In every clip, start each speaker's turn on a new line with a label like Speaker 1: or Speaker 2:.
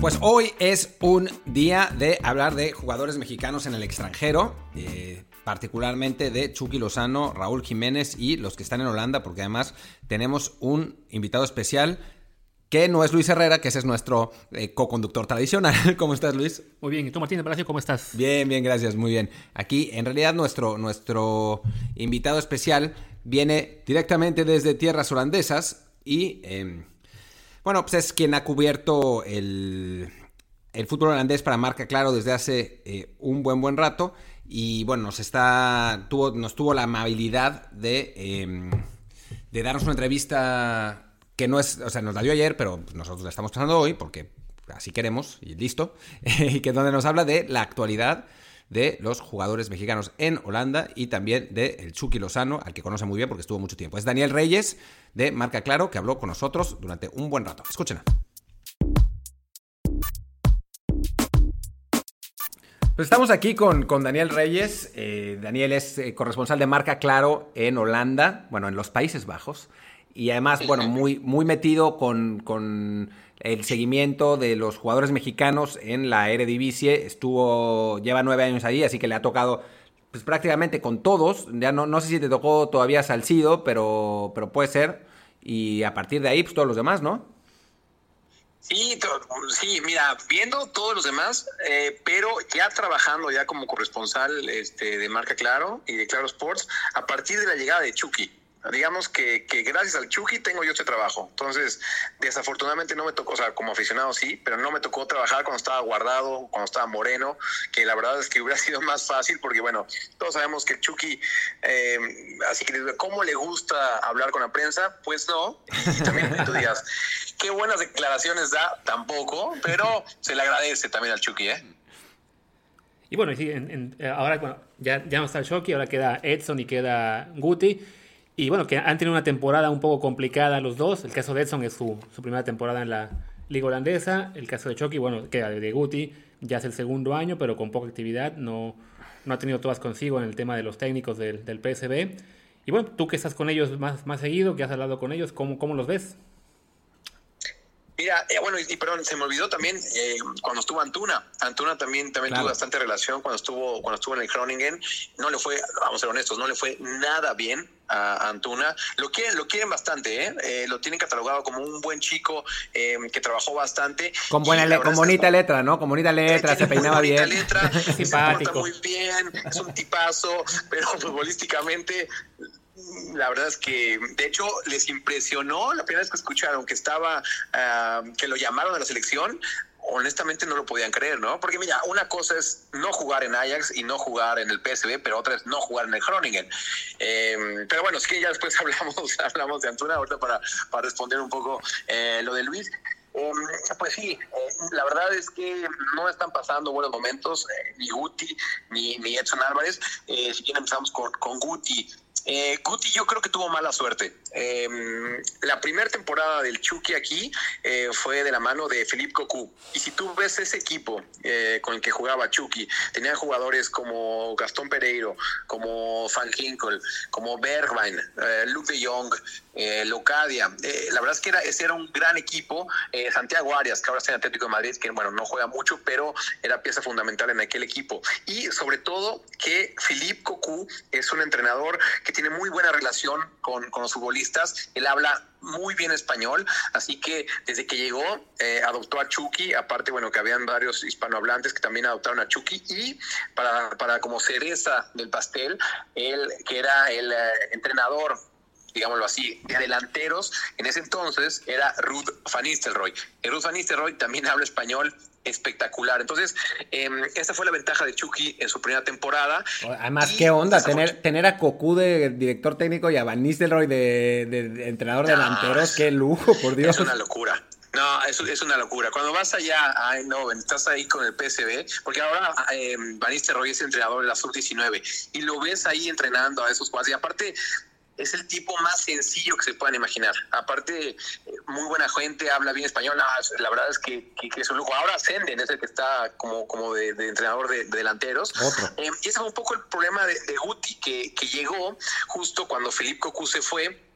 Speaker 1: Pues hoy es un día de hablar de jugadores mexicanos en el extranjero, eh, particularmente de Chucky Lozano, Raúl Jiménez y los que están en Holanda, porque además tenemos un invitado especial que no es Luis Herrera, que ese es nuestro eh, co-conductor tradicional. ¿Cómo estás, Luis?
Speaker 2: Muy bien. ¿Y tú, Martín de Palacio, cómo estás?
Speaker 1: Bien, bien, gracias, muy bien. Aquí, en realidad, nuestro, nuestro invitado especial viene directamente desde tierras holandesas y... Em, bueno, pues es quien ha cubierto el, fútbol holandés para marca claro desde hace eh, un buen buen rato. Y bueno, nos está. Tuvo, nos tuvo la amabilidad de, em, de darnos una entrevista que no es. O sea, nos la dio ayer, pero nosotros la estamos pasando hoy, porque así queremos, y listo. y que donde nos habla de la actualidad de los jugadores mexicanos en Holanda y también de el Chucky Lozano, al que conoce muy bien porque estuvo mucho tiempo. Es Daniel Reyes de Marca Claro, que habló con nosotros durante un buen rato. Escúchenla. Pues estamos aquí con, con Daniel Reyes. Eh, Daniel es eh, corresponsal de Marca Claro en Holanda, bueno, en los Países Bajos. Y además, bueno, muy, muy metido con, con el seguimiento de los jugadores mexicanos en la Eredivisie. Estuvo, lleva nueve años ahí, así que le ha tocado pues, prácticamente con todos. Ya no, no sé si te tocó todavía Salcido, pero, pero puede ser. Y a partir de ahí, pues todos los demás, ¿no?
Speaker 3: Sí, sí, mira, viendo todos los demás, eh, pero ya trabajando ya como corresponsal este, de Marca Claro y de Claro Sports, a partir de la llegada de Chucky digamos que, que, gracias al Chucky tengo yo este trabajo. Entonces, desafortunadamente no me tocó, o sea, como aficionado sí, pero no me tocó trabajar cuando estaba guardado, cuando estaba moreno, que la verdad es que hubiera sido más fácil porque, bueno, todos sabemos que Chucky, eh, así que, ¿cómo le gusta hablar con la prensa? Pues no. Y también tú digas, qué buenas declaraciones da, tampoco, pero se le agradece también al Chucky, ¿eh?
Speaker 2: Y bueno, sí, ahora bueno, ya, ya no está el Chucky, ahora queda Edson y queda Guti. Y bueno, que han tenido una temporada un poco complicada los dos. El caso de Edson es su, primera temporada en la Liga Holandesa. El caso de Chucky, bueno, queda de Guti, ya es el segundo año, pero con poca actividad. No, no ha tenido todas consigo en el tema de los técnicos del, del PSB. Y bueno, tú que estás con ellos más, más seguido, que has hablado con ellos, ¿cómo, cómo los ves?
Speaker 3: Mira, eh, bueno, y, perdón, se me olvidó también eh, cuando estuvo Antuna. Antuna también, también tuvo bastante relación cuando estuvo, cuando estuvo en el Groningen. No le fue, vamos a ser honestos, no le fue nada bien a Antuna. Lo quieren, lo quieren bastante, ¿eh? eh lo tienen catalogado como un buen chico que trabajó bastante.
Speaker 1: Con buena con bonita letra, ¿no? Con bonita letra, se peinaba bien.
Speaker 3: Letra, se muy bien, es un tipazo, pero futbolísticamente la verdad es que, de hecho, les impresionó la primera vez que escucharon que estaba, ah, que lo llamaron a la selección. Honestamente no lo podían creer, ¿no? Porque mira, una cosa es no jugar en Ajax y no jugar en el PSV, pero otra es no jugar en el Groningen. Em, pero bueno, es que ya después hablamos, hablamos de Antuna, ahorita para, para responder un poco eh, lo de Luis. Em, pues sí, eh, la verdad es que no están pasando buenos momentos, eh, ni Guti ni, ni Edson Álvarez. si bien empezamos con, con Guti, eh, Guti yo creo que tuvo mala suerte. Em, la primera temporada del Chucky aquí eh, fue de la mano de Philippe Cocu. Y si tú ves ese equipo eh, con el que jugaba Chucky, tenía jugadores como Gastón Pereiro, como Van Ginkel, como Bergwijn, eh, Luke de Jong, Locadia. la verdad es que era, ese era un gran equipo. Santiago Arias, que ahora está en Atlético de Madrid, que bueno, no juega mucho, pero era pieza fundamental en aquel equipo. Y sobre todo que Philippe Cocu es un entrenador que tiene muy buena relación con, los futbolistas. Él habla muy bien español, así que desde que llegó eh, adoptó a Chucky, aparte, bueno, que habían varios hispanohablantes que también adoptaron a Chucky y para, para como cereza del pastel, él que era el eh, entrenador digámoslo así, de delanteros, en ese entonces era Ruth Van Nistelrooy. Ruth Van Nistelrooy también habla español espectacular. Entonces, eh, esa fue la ventaja de Chucky en su primera temporada.
Speaker 1: Además, qué onda, tener, tener a Cocu de director técnico y a Van Nistelrooy de, entrenador de delanteros, qué lujo, por Dios.
Speaker 3: Es una locura. No, es, es una locura. Cuando vas allá, ay, no, estás ahí con el PSV, porque ahora eh, Van Nistelrooy es entrenador de la sub-19 y lo ves ahí entrenando a esos jugadores. Y aparte, es el tipo más sencillo que se puedan imaginar. Aparte, muy buena gente, habla bien español. la verdad es que, es un lujo. Ahora Senden es el que está como, como de, entrenador de, delanteros. Eh, y ese fue un poco el problema de, Guti, que, que llegó justo cuando Felipe Cocu se fue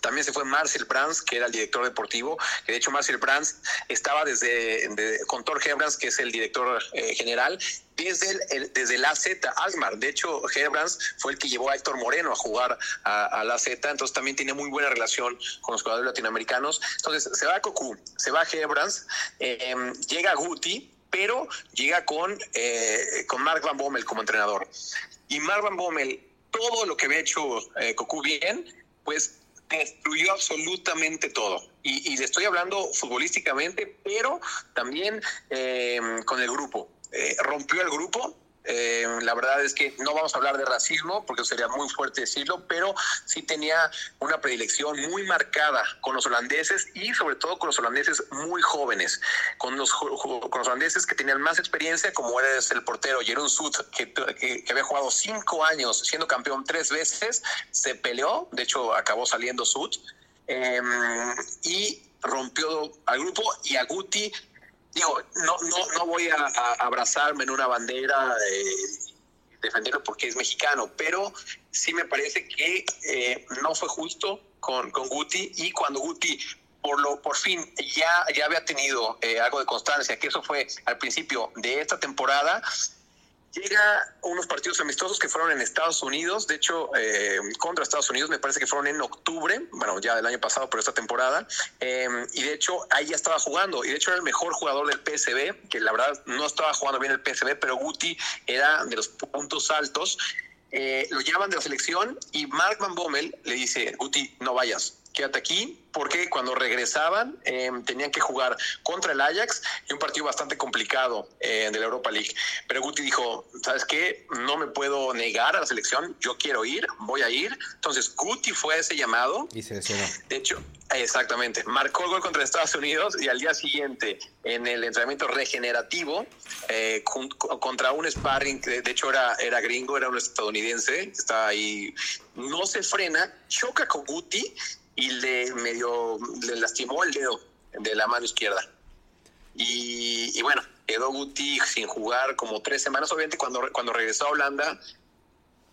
Speaker 3: También se fue Marcel Brands, que era el director deportivo, que de hecho Marcel Brands estaba desde con Thor Herbrands, que es el director eh, general, desde el, desde el AZ Almar. De hecho, Herbrands fue el que llevó a Héctor Moreno a jugar a, la Z, entonces también tiene muy buena relación con los jugadores latinoamericanos. Entonces, se va a Cocu, se va a Herbrands, em, llega Guti, pero llega con, eh, con Mark Van Bommel como entrenador. Y Mark Van Bommel, todo lo que había hecho eh, Cocu bien, pues destruyó absolutamente todo. Y, le estoy hablando futbolísticamente, pero también eh, con el grupo. Eh, rompió el grupo, eh, la verdad es que no vamos a hablar de racismo porque sería muy fuerte decirlo, pero sí tenía una predilección muy marcada con los holandeses y sobre todo con los holandeses muy jóvenes, con los, con los holandeses que tenían más experiencia, como era el portero Jeroen Sut, que, que, había jugado cinco años siendo campeón tres veces, se peleó, de hecho acabó saliendo Sut, em, y rompió al grupo y a Guti digo, no, no, no voy a, abrazarme en una bandera y defenderlo porque es mexicano, pero sí me parece que eh, no fue justo con, con Guti y cuando Guti por lo por fin ya, ya había tenido eh, algo de constancia, que eso fue al principio de esta temporada, Llega unos partidos amistosos que fueron en Estados Unidos, de hecho, eh, contra Estados Unidos, me parece que fueron en octubre, bueno, ya del año pasado, por esta temporada, eh, y de hecho ahí ya estaba jugando, y de hecho era el mejor jugador del PSB, que la verdad no estaba jugando bien el PSB, pero Guti era de los puntos altos. Eh, lo llaman de la selección y Mark Van Bommel le dice, Guti, no vayas, quédate aquí, porque cuando regresaban em, tenían que jugar contra el Ajax y un partido bastante complicado eh, de la Europa League. Pero Guti dijo, ¿sabes qué? No me puedo negar a la selección, yo quiero ir, voy a ir. Entonces Guti fue a ese llamado.
Speaker 1: Y se lesionó.
Speaker 3: De hecho, exactamente, marcó el gol contra Estados Unidos y al día siguiente en el entrenamiento regenerativo eh, contra un sparring, de, de hecho era, era gringo, era un estadounidense, estaba ahí, no se frena, choca con Guti y le medio le lastimó el dedo de la mano izquierda. Y, bueno, quedó Guti sin jugar como tres semanas. Obviamente, cuando, cuando regresó a Holanda,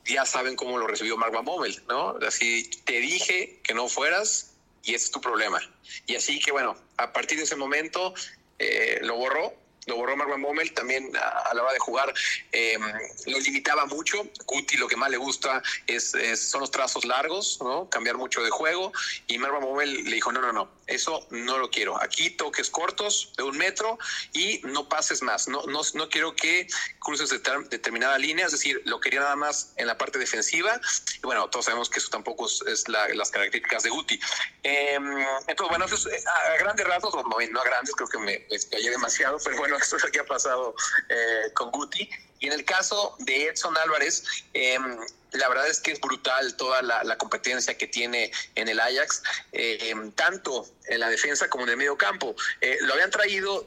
Speaker 3: ya saben cómo lo recibió Mark Van Bommel, ¿no? Así, te dije que no fueras y ese es tu problema. Y así que, bueno, a partir de ese momento eh, lo borró lo borró Marwan Bommel también a, la hora de jugar eh, lo limitaba mucho. Guti lo que más le gusta es, son los trazos largos, ¿no? cambiar mucho de juego. Y Marwan Bommel le dijo, no, no, no, eso no lo quiero. Aquí toques cortos de un metro y no pases más. No, no, no quiero que cruces determinada línea, es decir, lo quería nada más en la parte defensiva. Y bueno, todos sabemos que eso tampoco es, las características de Guti. Em, entonces, bueno, a grandes rasgos, no, no a grandes, creo que me callé demasiado, pero bueno, esto es lo que ha pasado eh, con Guti. Y en el caso de Edson Álvarez, em, la verdad es que es brutal toda la, competencia que tiene en el Ajax, em, tanto en la defensa como en el medio campo. Eh, lo habían traído,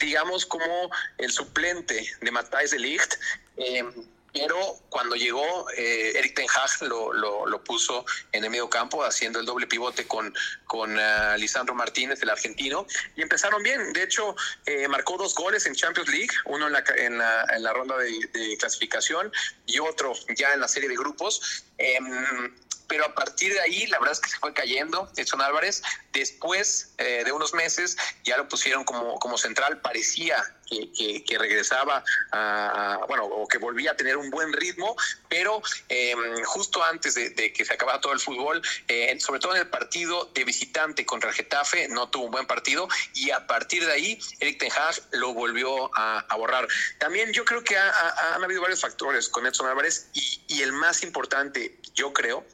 Speaker 3: digamos, como el suplente de Matthijs de Ligt. Em, pero cuando llegó, eh, Eric Ten Hag lo, lo, puso en el medio campo, haciendo el doble pivote con, con uh, Lisandro Martínez, el argentino, y empezaron bien. De hecho, eh, marcó dos goles en Champions League, uno en la, en la, en la ronda de, de, clasificación y otro ya en la serie de grupos. Eh, pero a partir de ahí la verdad es que se fue cayendo Edson Álvarez. Después eh, de unos meses ya lo pusieron como, como central, parecía que, que, regresaba a, bueno, o que volvía a tener un buen ritmo, pero em, justo antes de, que se acabara todo el fútbol, eh, sobre todo en el partido de visitante contra el Getafe, no tuvo un buen partido y a partir de ahí Eric Ten Hag lo volvió a, borrar. También yo creo que han habido varios factores con Edson Álvarez y, y el más importante, yo creo,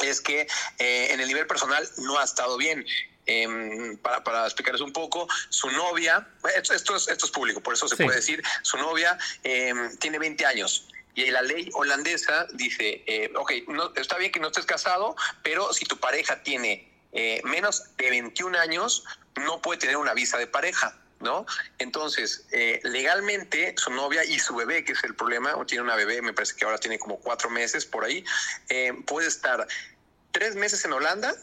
Speaker 3: es que eh, en el nivel personal no ha estado bien. Em, para, para, explicarles un poco, su novia, esto, esto, es, esto es público, por eso se puede decir, su novia em, tiene 20 años. Y la ley holandesa dice, eh, ok, no, está bien que no estés casado, pero si tu pareja tiene eh, menos de 21 años, no puede tener una visa de pareja. ¿No? Entonces, eh, legalmente su novia y su bebé, que es el problema, o tiene una bebé, me parece que ahora tiene como cuatro meses por ahí, eh, puede estar tres meses en Holanda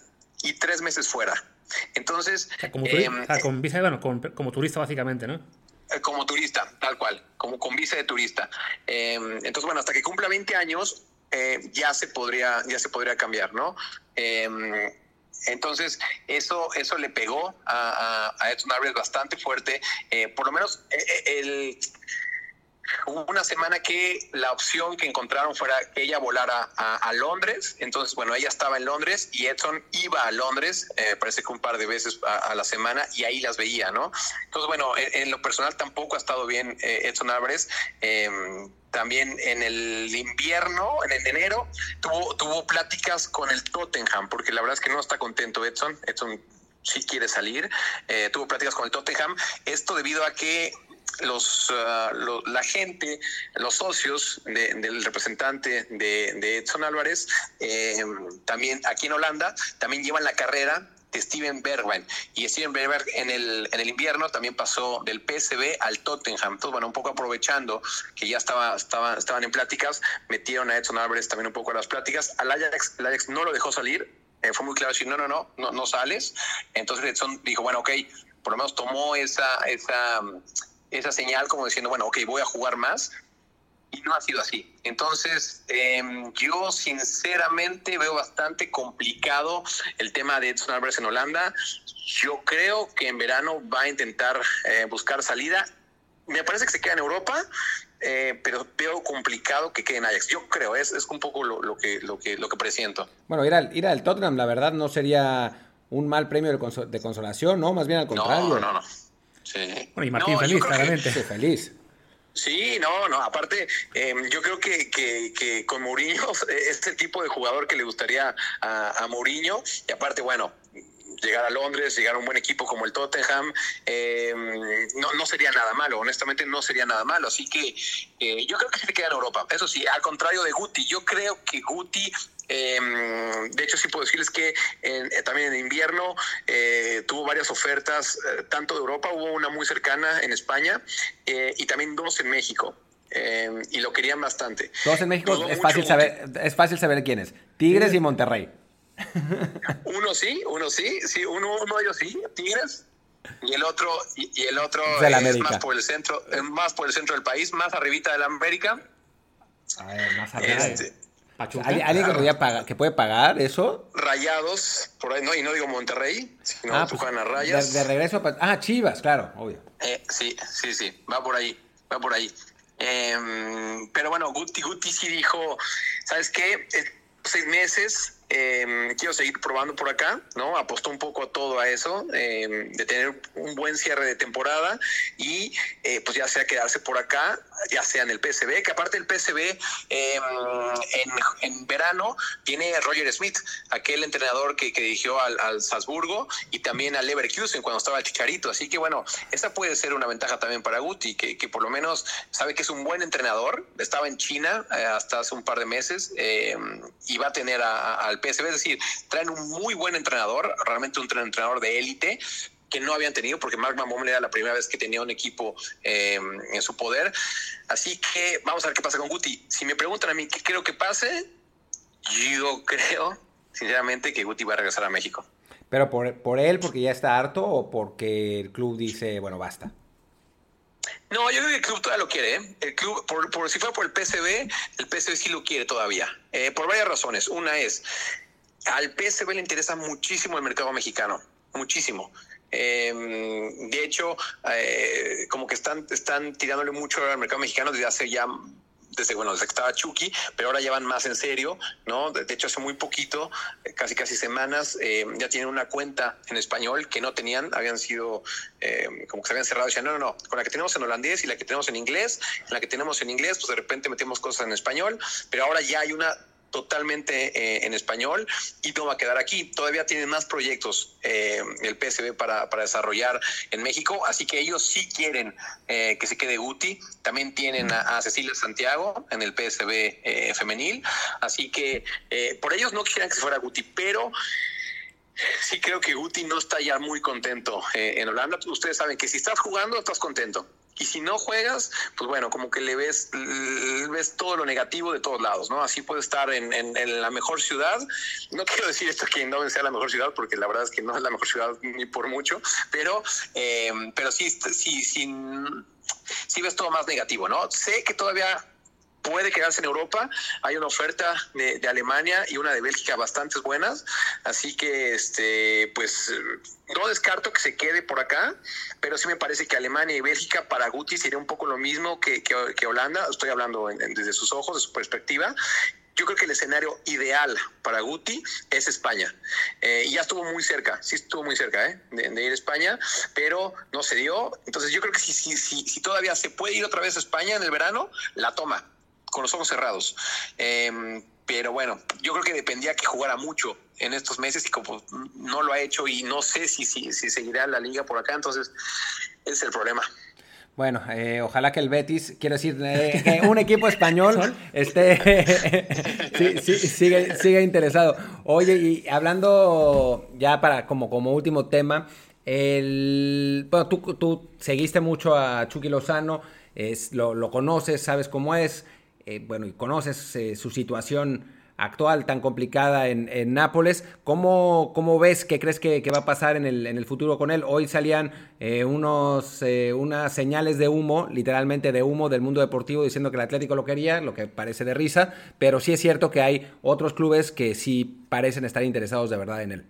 Speaker 3: y tres meses fuera. Entonces,
Speaker 2: como, em, con visa, bueno, como turista básicamente, ¿no?
Speaker 3: Eh, como turista, tal cual, como con visa de turista. Em, entonces, bueno, hasta que cumpla 20 años, ya se podría, ya se podría cambiar, ¿no? Entonces, eso, eso le pegó a, a, Edson Álvarez bastante fuerte. Eh, por lo menos el Hubo una semana que la opción que encontraron fuera que ella volara a, Londres. Entonces, bueno, ella estaba en Londres y Edson iba a Londres, eh, parece que un par de veces a, la semana, y ahí las veía, ¿no? Entonces, bueno, en, lo personal tampoco ha estado bien eh, Edson Álvarez. Em, también en el invierno, en enero, tuvo, tuvo pláticas con el Tottenham, porque la verdad es que no está contento Edson. Edson sí quiere salir. Eh, tuvo pláticas con el Tottenham. Esto debido a que los, ah, la gente, los socios del representante de, Edson Álvarez, eh, también aquí en Holanda, también llevan la carrera de Steven Bergwijn. Y Steven Bergwijn en el, en el invierno también pasó del PSV al Tottenham. Entonces, bueno, un poco aprovechando que ya estaba, estaba, estaban en pláticas, metieron a Edson Álvarez también un poco a las pláticas. Al Ajax, el Ajax no lo dejó salir. Eh, fue muy claro decir, no, no, no, no, no sales. Entonces Edson dijo, bueno, ok, por lo menos tomó esa, esa esa señal como diciendo, bueno, ok, voy a jugar más. Y no ha sido así. Entonces, em, yo sinceramente veo bastante complicado el tema de Edson Álvarez en Holanda. Yo creo que en verano va a intentar eh, buscar salida. Me parece que se queda en Europa, eh, pero veo complicado que quede en Ajax. Yo creo, es, es un poco lo, que, lo, que, lo que presiento.
Speaker 1: Bueno, ir al, ir al Tottenham, la verdad, no sería un mal premio de, consolación, ¿no? Más bien al contrario.
Speaker 3: No, no, no.
Speaker 2: Sí. Bueno, y Martín feliz, claramente.
Speaker 1: feliz.
Speaker 3: Sí, no, no, aparte, em, yo creo que, que, con Mourinho, este tipo de jugador que le gustaría a, a Mourinho, y aparte, bueno, llegar a Londres, llegar a un buen equipo como el Tottenham, em, no, no, sería nada malo, honestamente no sería nada malo. Así que eh, yo creo que se queda en Europa. Eso sí, al contrario de Guti, yo creo que Guti Em, de hecho, sí puedo decirles que eh, también en invierno eh, tuvo varias ofertas, eh, tanto de Europa, hubo una muy cercana en España y también dos en México. Em, y lo querían bastante.
Speaker 1: Dos en México es fácil, saber, es fácil saber quiénes. Tigres y Monterrey.
Speaker 3: Uno sí, uno sí, sí, uno, uno de ellos sí, Tigres, y el otro y, el otro es más por el centro más por el centro del país más arribita de la América
Speaker 1: a ver, más arriba este, ¿Alguien que, podía pagar, que puede pagar eso?
Speaker 3: Rayados, por ahí, no, y no digo Monterrey, sino ah, pues, a Rayas.
Speaker 1: De, regreso a... Ah, Chivas, claro, obvio.
Speaker 3: Eh, sí, sí, sí, va por ahí, va por ahí. Em, pero bueno, Guti, Guti sí dijo, ¿sabes qué? Eh, seis meses, eh, quiero seguir probando por acá, ¿no? Apostó un poco a todo a eso, em, de tener un buen cierre de temporada y eh, pues ya sea quedarse por acá, ya sea en el PSB, que aparte el PSB em, en, verano tiene Roger Smith, aquel entrenador que, dirigió al, Salzburgo y también al Leverkusen cuando estaba el Chicharito, así que bueno, esa puede ser una ventaja también para Guti, que, que por lo menos sabe que es un buen entrenador, estaba en China eh, hasta hace un par de meses em, y va a tener al Es decir, traen un muy buen entrenador, realmente un entrenador de élite, que no habían tenido, porque Mark Mamón era la primera vez que tenía un equipo em, en su poder. Así que vamos a ver qué pasa con Guti. Si me preguntan a mí qué creo que pase, yo creo, sinceramente, que Guti va a regresar a México.
Speaker 1: ¿Pero por, por él, porque ya está harto, o porque el club dice, bueno, basta?
Speaker 3: No, yo creo que el club todavía lo quiere. ¿eh? El club, por, si fuera por el PSV, el PSV sí lo quiere todavía. Eh, por varias razones. Una es, al PSV le interesa muchísimo el mercado mexicano. Muchísimo. Eh, de hecho, como que están, están tirándole mucho al mercado mexicano desde hace ya desde, bueno, desde que estaba Chucky, pero ahora ya van más en serio, ¿no? De, hecho, hace muy poquito, eh, casi casi semanas, eh, ya tienen una cuenta en español que no tenían, habían sido, eh, como que se habían cerrado, decían, no, no, no, con la que tenemos en holandés y la que tenemos en inglés, en la que tenemos en inglés, pues de repente metemos cosas en español, pero ahora ya hay una totalmente eh, en español y no va a quedar aquí. Todavía tienen más proyectos eh, el PSB para, para, desarrollar en México, así que ellos sí quieren eh, que se quede Guti. También tienen a, Cecilia Santiago en el PSB femenil, así que por ellos no quisieran que se fuera Guti, pero sí creo que Guti no está ya muy contento en Holanda. Ustedes saben que si estás jugando, estás contento. Y si no juegas, pues bueno, como que le ves, ves todo lo negativo de todos lados, ¿no? Así puede estar en, en, la mejor ciudad. No quiero decir esto que no sea la mejor ciudad, porque la verdad es que no es la mejor ciudad ni por mucho, pero, eh, pero sí, sí, sí, sí ves todo más negativo, ¿no? Sé que todavía puede quedarse en Europa. Hay una oferta de, Alemania y una de Bélgica bastante buenas. Así que, este, pues, no descarto que se quede por acá, pero sí me parece que Alemania y Bélgica para Guti sería un poco lo mismo que, que, Holanda. Estoy hablando desde sus ojos, de su perspectiva. Yo creo que el escenario ideal para Guti es España. Eh, y ya estuvo muy cerca, sí estuvo muy cerca ¿eh? de, ir a España, pero no se dio. Entonces yo creo que si, si, si, si todavía se puede ir otra vez a España en el verano, la toma con los ojos cerrados. Em, pero bueno, yo creo que dependía que jugara mucho en estos meses y como no lo ha hecho y no sé si, si, si seguirá la liga por acá, entonces ese es el problema.
Speaker 1: Bueno, eh, ojalá que el Betis, quiero decir, eh, un equipo español esté, sí, sigue, sigue, interesado. Oye, y hablando ya para como, como último tema, el, bueno, tú, tú seguiste mucho a Chucky Lozano, es, lo, lo conoces, sabes cómo es. Eh, bueno, y conoces eh, su situación actual tan complicada en, Nápoles. ¿Cómo, ¿Cómo, ves, qué crees que, va a pasar en el, futuro con él? Hoy salían eh, unos, unas señales de humo, literalmente de humo del mundo deportivo, diciendo que el Atlético lo quería, lo que parece de risa, pero sí es cierto que hay otros clubes que sí parecen estar interesados de verdad en él.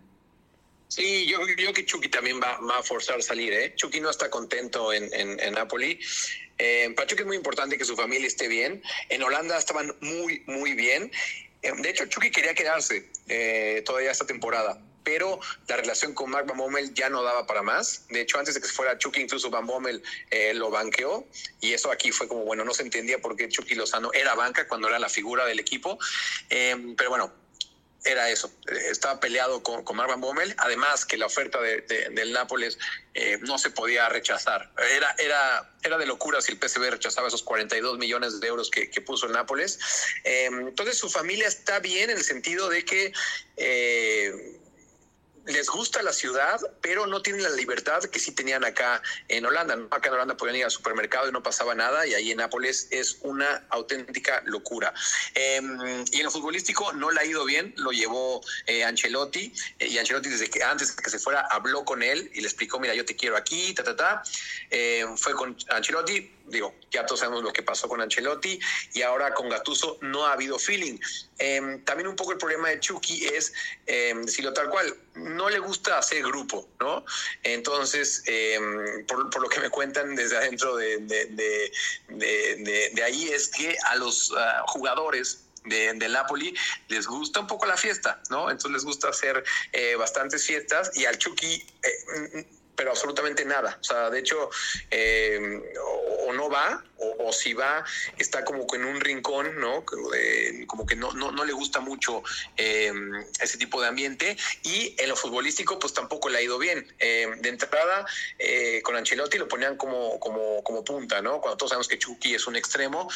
Speaker 3: Sí, yo creo que Chucky también va, a forzar salir. ¿eh? Chucky no está contento en, en, en Napoli. Eh, es muy importante que su familia esté bien. En Holanda estaban muy, muy bien. Eh, de hecho, Chucky quería quedarse eh, todavía esta temporada, pero la relación con Mark Van Bommel ya no daba para más. De hecho, antes de que se fuera Chucky, incluso Van Bommel eh, lo banqueó. Y eso aquí fue como, bueno, no se entendía por qué Chucky Lozano era banca cuando era la figura del equipo. pero bueno, era eso, estaba peleado con, con Bommel, además que la oferta de, del Nápoles eh, no se podía rechazar. Era, era, era de locura si el PSV rechazaba esos 42 millones de euros que, puso el Nápoles. Eh, entonces su familia está bien en el sentido de que... Eh, les gusta la ciudad, pero no tienen la libertad que sí tenían acá en Holanda. Acá en Holanda podían ir al supermercado y no pasaba nada, y ahí en Nápoles es una auténtica locura. Em, y en lo futbolístico no le ha ido bien, lo llevó eh, Ancelotti, eh, y Ancelotti desde que antes de que se fuera habló con él y le explicó, mira, yo te quiero aquí, ta, ta, ta. Em, fue con Ancelotti, digo, ya todos sabemos lo que pasó con Ancelotti, y ahora con Gatuso no ha habido feeling. Em, también un poco el problema de Chucky es, decirlo tal cual, no le gusta hacer grupo, ¿no? Entonces, em, por, lo que me cuentan desde adentro de, de, ahí, es que a los ah, jugadores de, del Napoli les gusta un poco la fiesta, ¿no? Entonces les gusta hacer eh, bastantes fiestas y al Chucky, eh, pero absolutamente nada. O sea, de hecho, em, no va, o, si va, está como que en un rincón, ¿no? como que no, no, no le gusta mucho eh, ese tipo de ambiente. Y en lo futbolístico, pues tampoco le ha ido bien. Eh, de entrada, eh, con Ancelotti lo ponían como, como, como punta, ¿no? Cuando todos sabemos que Chucky es un extremo,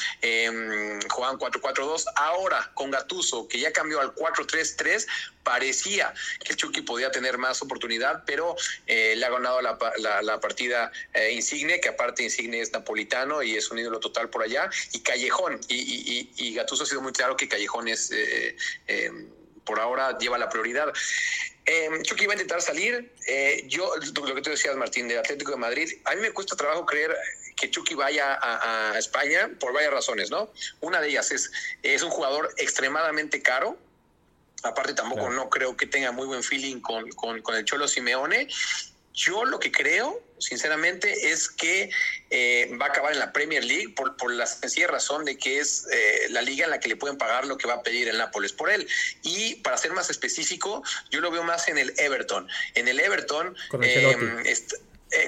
Speaker 3: jugaban 4-4-2. Ahora, con Gatuso, que ya cambió al 4-3-3, parecía que Chucky podía tener más oportunidad, pero le ha ganado la, la, partida Insigne, que aparte Insigne es napolitano y es un ídolo total por allá, y Callejón, y, y, y Gattuso ha sido muy claro que Callejón es, eh, eh, por ahora, lleva la prioridad. Eh, Chucky va a intentar salir. Eh, yo, lo que tú decías, Martín, del Atlético de Madrid, a mí me cuesta trabajo creer que Chucky vaya a, España por varias razones, ¿no? Una de ellas es, es un jugador extremadamente caro. Aparte, tampoco no creo que tenga muy buen feeling con, con, con el Cholo Simeone. Yo lo que creo, sinceramente, es que eh, va a acabar en la Premier League por, por la sencilla razón de que es eh, la liga en la que le pueden pagar lo que va a pedir el Nápoles por él. Y para ser más específico, yo lo veo más en el Everton. En el Everton, eh,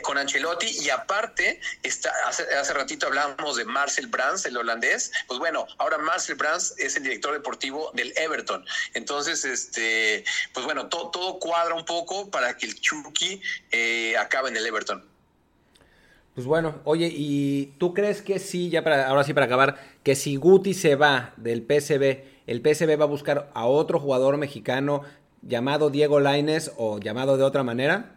Speaker 3: con Ancelotti y aparte, está, hace, ratito hablábamos de Marcel Brands, el holandés, pues bueno, ahora Marcel Brands es el director deportivo del Everton. Entonces, este, pues bueno, todo cuadra un poco para que el Chucky eh, acabe en el Everton.
Speaker 1: Pues bueno, oye, ¿y tú crees que sí, ya para, ahora sí para acabar, que si Guti se va del PSV, el PSV va a buscar a otro jugador mexicano llamado Diego Laines o llamado de otra manera?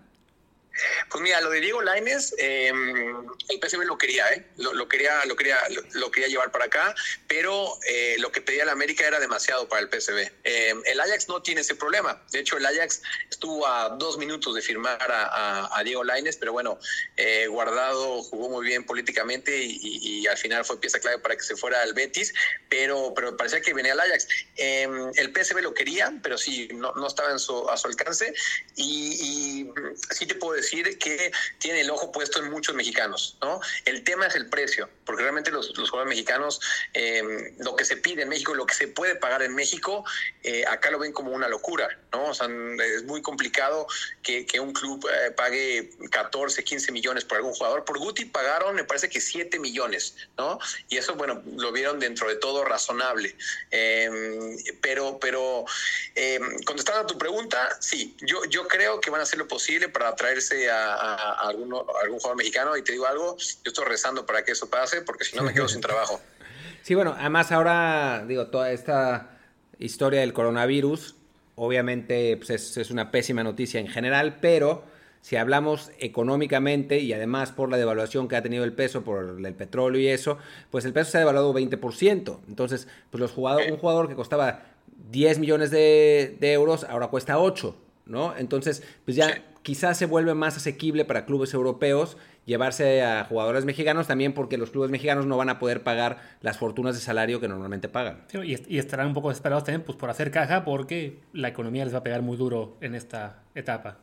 Speaker 3: Pues mira, lo de Diego Laines, el PSV lo quería, ¿eh? Lo, quería, lo quería, lo, quería llevar para acá, pero eh, lo que pedía la América era demasiado para el PSV. Em, el Ajax no tiene ese problema. De hecho, el Ajax estuvo a dos minutos de firmar a, Diego Laines, pero bueno, eh, Guardado jugó muy bien políticamente y, al final fue pieza clave para que se fuera al Betis, pero, pero parecía que venía el Ajax. Em, el PSV lo quería, pero sí, no, no estaba en su, a su alcance y, y sí te puedo decir decir que tiene el ojo puesto en muchos mexicanos, ¿no? El tema es el precio, porque realmente los, jugadores mexicanos, eh, lo que se pide en México, lo que se puede pagar en México, eh, acá lo ven como una locura, ¿no? O sea, es muy complicado que, un club eh, pague 14, 15 millones por algún jugador. Por Guti pagaron, me parece que 7 millones, ¿no? Y eso, bueno, lo vieron dentro de todo razonable. pero, pero contestando a tu pregunta, sí, yo, yo creo que van a hacer lo posible para traerse a, algún jugador mexicano y te digo algo, yo estoy rezando para que eso pase porque si no me quedo sin trabajo.
Speaker 1: Sí, bueno, además ahora, digo, toda esta historia del coronavirus, obviamente pues es, una pésima noticia en general, pero si hablamos económicamente y además por la devaluación que ha tenido el peso por el petróleo y eso, pues el peso se ha devaluado 20%. Entonces, pues los jugadores, un jugador que costaba 10 millones de, de euros ahora cuesta 8. ¿no? Entonces, pues ya quizás se vuelve más asequible para clubes europeos llevarse a jugadores mexicanos también porque los clubes mexicanos no van a poder pagar las fortunas de salario que normalmente pagan.
Speaker 2: y, estarán un poco desesperados también pues, por hacer caja porque la economía les va a pegar muy duro en esta etapa.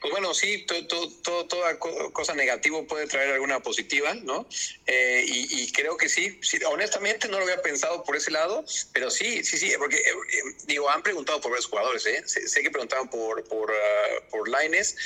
Speaker 3: Pues bueno, sí, todo, toda cosa negativa puede traer alguna positiva, ¿no? Eh, y, creo que sí, honestamente no lo había pensado por ese lado, pero sí, sí, sí, porque, eh, eh, digo, han preguntado por varios jugadores, ¿eh? Sé, que preguntaban por, por, uh, por Laines,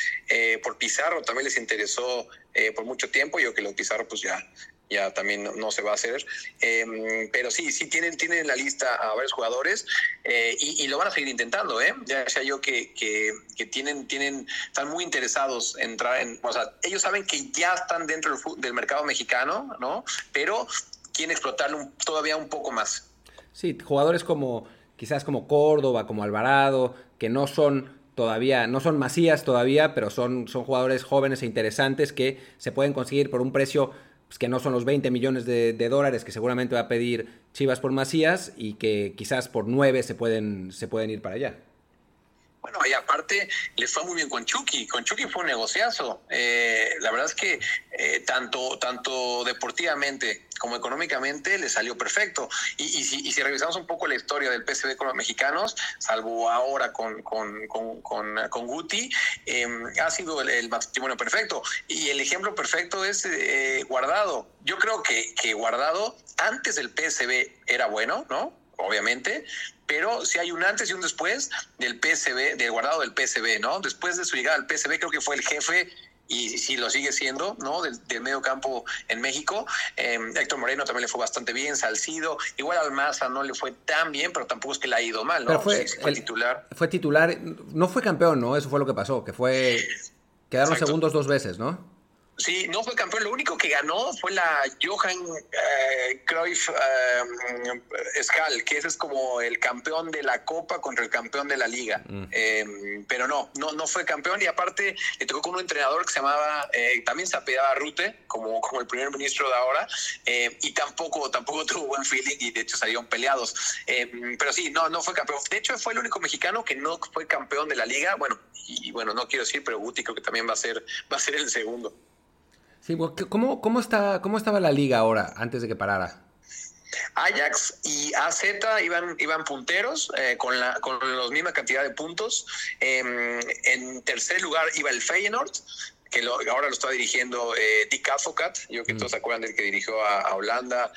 Speaker 3: por Pizarro también les interesó por mucho tiempo, yo que lo Pizarro pues ya ya también no, se va a hacer. Em, pero sí, sí tienen, tienen en la lista a varios jugadores eh, y, lo van a seguir intentando, ¿eh? Ya sea yo que, que, tienen, tienen, están muy interesados en entrar en, o sea, ellos saben que ya están dentro del, mercado mexicano, ¿no? Pero quieren explotarlo todavía un poco más.
Speaker 1: Sí, jugadores como, quizás como Córdoba, como Alvarado, que no son todavía, no son masías todavía, pero son, son jugadores jóvenes e interesantes que se pueden conseguir por un precio pues, que no son los 20 millones de, dólares que seguramente va a pedir Chivas por Macías y que quizás por 9 se pueden, se pueden ir para allá.
Speaker 3: Y aparte les fue muy bien con Chucky. Con Chucky fue un negociazo. Eh, la verdad es que eh, tanto, tanto deportivamente como económicamente le salió perfecto. Y, si, revisamos un poco la historia del PSV con los mexicanos, salvo ahora con, con, con, con, Guti, em, ha sido el, matrimonio perfecto. Y el ejemplo perfecto es eh, Guardado. Yo creo que, que Guardado antes del PSV era bueno, ¿no? Obviamente, pero si hay un antes y un después del PSB, del guardado del PSB, ¿no? Después de su llegada al PSB creo que fue el jefe y si lo sigue siendo, ¿no? Del, medio campo en México. Em, Héctor Moreno también le fue bastante bien, Salcido. Igual Almaza no le fue tan bien, pero tampoco es que le ha ido mal, ¿no?
Speaker 1: fue, titular. Fue titular, no fue campeón, ¿no? Eso fue lo que pasó, que fue... Quedaron segundos dos veces, ¿no?
Speaker 3: Sí, no fue campeón. Lo único que ganó fue la Johan eh, Cruyff eh, que ese es como el campeón de la Copa contra el campeón de la Liga. Mm. Em, pero no, no, no fue campeón y aparte le tocó con un entrenador que se llamaba, eh, también se apellidaba Rute, como, como el primer ministro de ahora, eh, y tampoco, tampoco tuvo buen feeling y de hecho salieron peleados. Em, pero sí, no, no fue campeón. De hecho, fue el único mexicano que no fue campeón de la Liga. Bueno, y, y bueno, no quiero decir, pero Guti creo que también va a ser, va a ser el segundo.
Speaker 1: Sí, ¿cómo, cómo, está, ¿cómo estaba la liga ahora, antes de que parara?
Speaker 3: Ajax y AZ iban, iban punteros eh, con, la, con la misma cantidad de puntos. Em, en tercer lugar iba el Feyenoord, que ahora lo está dirigiendo eh, Dick Advocat, yo que mm. todos se acuerdan del que dirigió a, Holanda,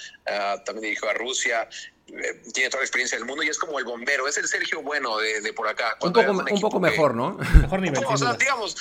Speaker 3: también dirigió a Rusia, eh, tiene toda la experiencia del mundo y es como el bombero, es el Sergio Bueno de, por acá.
Speaker 1: Un poco, un, poco mejor, ¿no?
Speaker 2: Mejor nivel.
Speaker 3: O sea, digamos,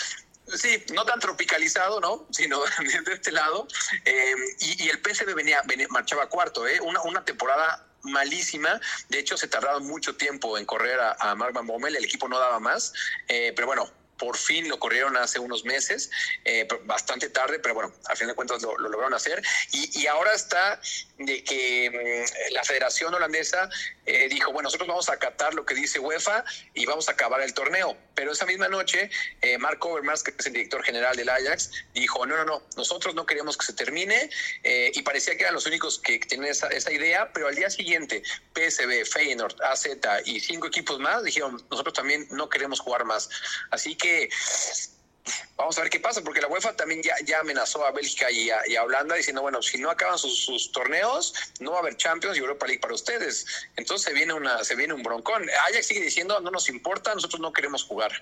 Speaker 3: Sí, no tan tropicalizado, ¿no? Sino de este lado. Eh, y, el PSV venía, marchaba cuarto, ¿eh? Una, una temporada malísima. De hecho, se tardaron mucho tiempo en correr a, a Bommel. El equipo no daba más. Eh, pero bueno, por fin lo corrieron hace unos meses, eh, bastante tarde, pero bueno, a fin de cuentas lo, lograron hacer. Y, ahora está de que mm, la Federación Holandesa eh, dijo, bueno, nosotros vamos a acatar lo que dice UEFA y vamos a acabar el torneo. Pero esa misma noche, eh, Mark Overmars, que es el director general del Ajax, dijo, no, no, no, nosotros no queremos que se termine y parecía que eran los únicos que tenían esa, esa idea, pero al día siguiente, PSB, Feyenoord, AZ y cinco equipos más dijeron, nosotros también no queremos jugar más. Así que vamos a ver qué pasa, porque la UEFA también ya, ya amenazó a Bélgica y a, y a, Holanda diciendo, bueno, si no acaban sus, torneos, no va a haber Champions y Europa League para ustedes. Entonces se viene, una, se viene un broncón. Ajax sigue diciendo, no nos importa, nosotros no queremos jugar.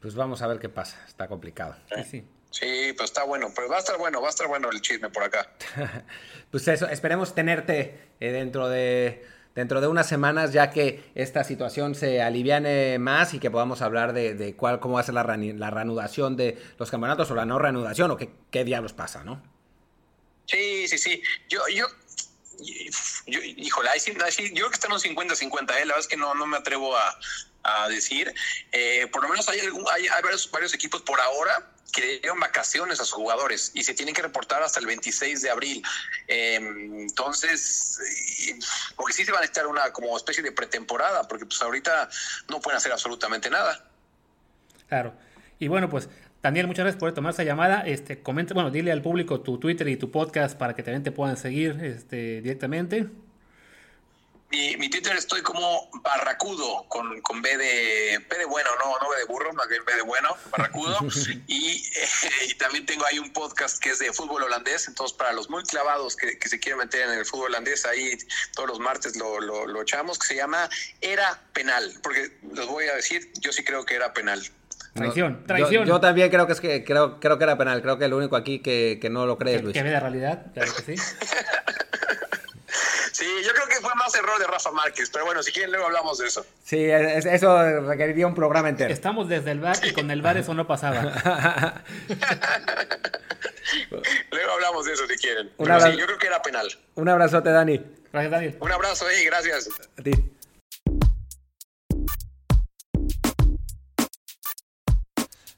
Speaker 1: Pues vamos a ver qué pasa, está complicado.
Speaker 3: Sí, sí. pues está bueno, pero va a estar bueno, va a estar bueno el chisme por acá.
Speaker 1: pues eso, esperemos tenerte eh, dentro de dentro de unas semanas, ya que esta situación se aliviane más y que podamos hablar de, cuál, cómo va a ser la, reanudación de los campeonatos o la no reanudación o qué, qué diablos pasa, ¿no?
Speaker 3: Sí, sí, sí. Yo, yo, yo híjole, yo creo que están un 50-50, ¿eh? la verdad es que no, no me atrevo a, decir. Eh, por lo menos hay, algún, hay, varios, equipos por ahora que dieron vacaciones a sus jugadores y se tienen que reportar hasta el 26 de abril. Em, entonces, porque sí se van a estar una como especie de pretemporada, porque pues ahorita no pueden hacer absolutamente nada.
Speaker 2: Claro. Y bueno, pues Daniel, muchas gracias por tomar esa llamada. Este, comenta, bueno, dile al público tu Twitter y tu podcast para que también te puedan seguir este, directamente.
Speaker 3: Mi, mi Twitter estoy como Barracudo, con, con B, de, B de bueno, no, no B de burro, más bien B de bueno, Barracudo. y, y, también tengo ahí un podcast que es de fútbol holandés, entonces para los muy clavados que, que se quieren meter en el fútbol holandés, ahí todos los martes lo, lo, lo echamos, que se llama Era Penal, porque les voy a decir, yo sí creo que era penal.
Speaker 2: Traición, traición.
Speaker 1: Yo, también creo que es que creo, creo que era penal. Creo que el único aquí que, que no lo cree es Luis.
Speaker 2: Que ve la realidad, claro que sí.
Speaker 3: Sí, yo creo que fue más error de Rafa Márquez, pero bueno, si quieren luego hablamos de eso.
Speaker 1: Sí, eso requeriría un programa entero.
Speaker 2: Estamos desde el bar y con el bar eso no pasaba.
Speaker 3: luego hablamos de eso si quieren. sí, yo creo que era penal.
Speaker 1: Un abrazote, Dani.
Speaker 2: Gracias, Dani.
Speaker 3: Un abrazo, y gracias.
Speaker 1: A ti.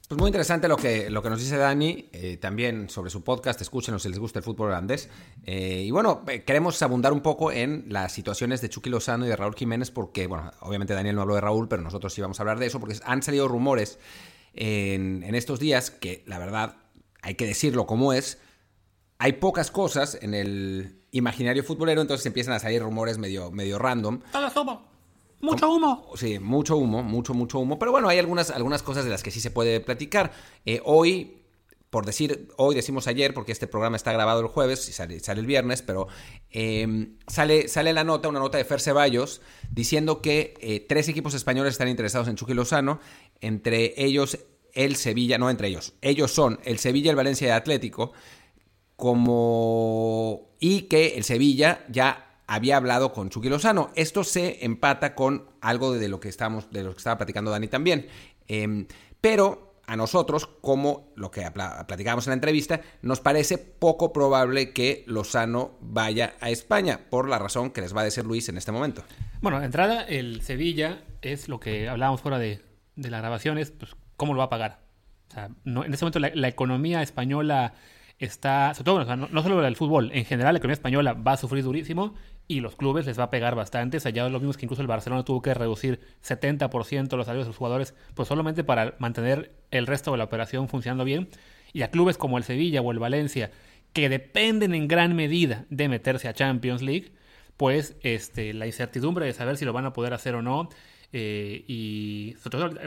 Speaker 1: Pues muy interesante lo que, lo que nos dice Dani, eh, también sobre su podcast, escúchenos si les gusta el fútbol holandés. Eh, y bueno, eh, queremos abundar un poco en las situaciones de Chucky Lozano y de Raúl Jiménez, porque, bueno, obviamente Daniel no habló de Raúl, pero nosotros sí vamos a hablar de eso, porque han salido rumores en, en estos días que, la verdad, hay que decirlo como es, hay pocas cosas en el imaginario futbolero, entonces empiezan a salir rumores medio, medio random.
Speaker 2: Mucho humo.
Speaker 1: Sí, mucho humo, mucho, mucho humo. Pero bueno, hay algunas, algunas cosas de las que sí se puede platicar. Eh, hoy, por decir, hoy decimos ayer, porque este programa está grabado el jueves y sale, sale el viernes, pero em, sale, sale la nota, una nota de Fer Ceballos, diciendo que eh, tres equipos españoles están interesados en Chucky Lozano, entre ellos el Sevilla, no entre ellos, ellos son el Sevilla, el Valencia y el Atlético, como... y que el Sevilla ya había hablado con Chucky Lozano. Esto se empata con algo de lo que, estamos, de lo que estaba platicando Dani también. Em, pero a nosotros, como lo que platicábamos en la entrevista, nos parece poco probable que Lozano vaya a España, por la razón que les va a decir Luis en este momento.
Speaker 2: Bueno, de entrada, el Sevilla es lo que hablábamos fuera de, de las grabaciones, pues, ¿cómo lo va a pagar? O sea, no, en este momento la economía española está, sobre todo, no, solo el fútbol, en general la economía española va a sufrir durísimo y los clubes les va a pegar bastante. O sea, ya lo vimos que incluso el Barcelona tuvo que reducir 70% los salarios de sus jugadores, pues solamente para mantener el resto de la operación funcionando bien. Y a clubes como el Sevilla o el Valencia, que dependen en gran medida de meterse a Champions League, pues este, la incertidumbre de saber si lo van a poder hacer o no. Eh, y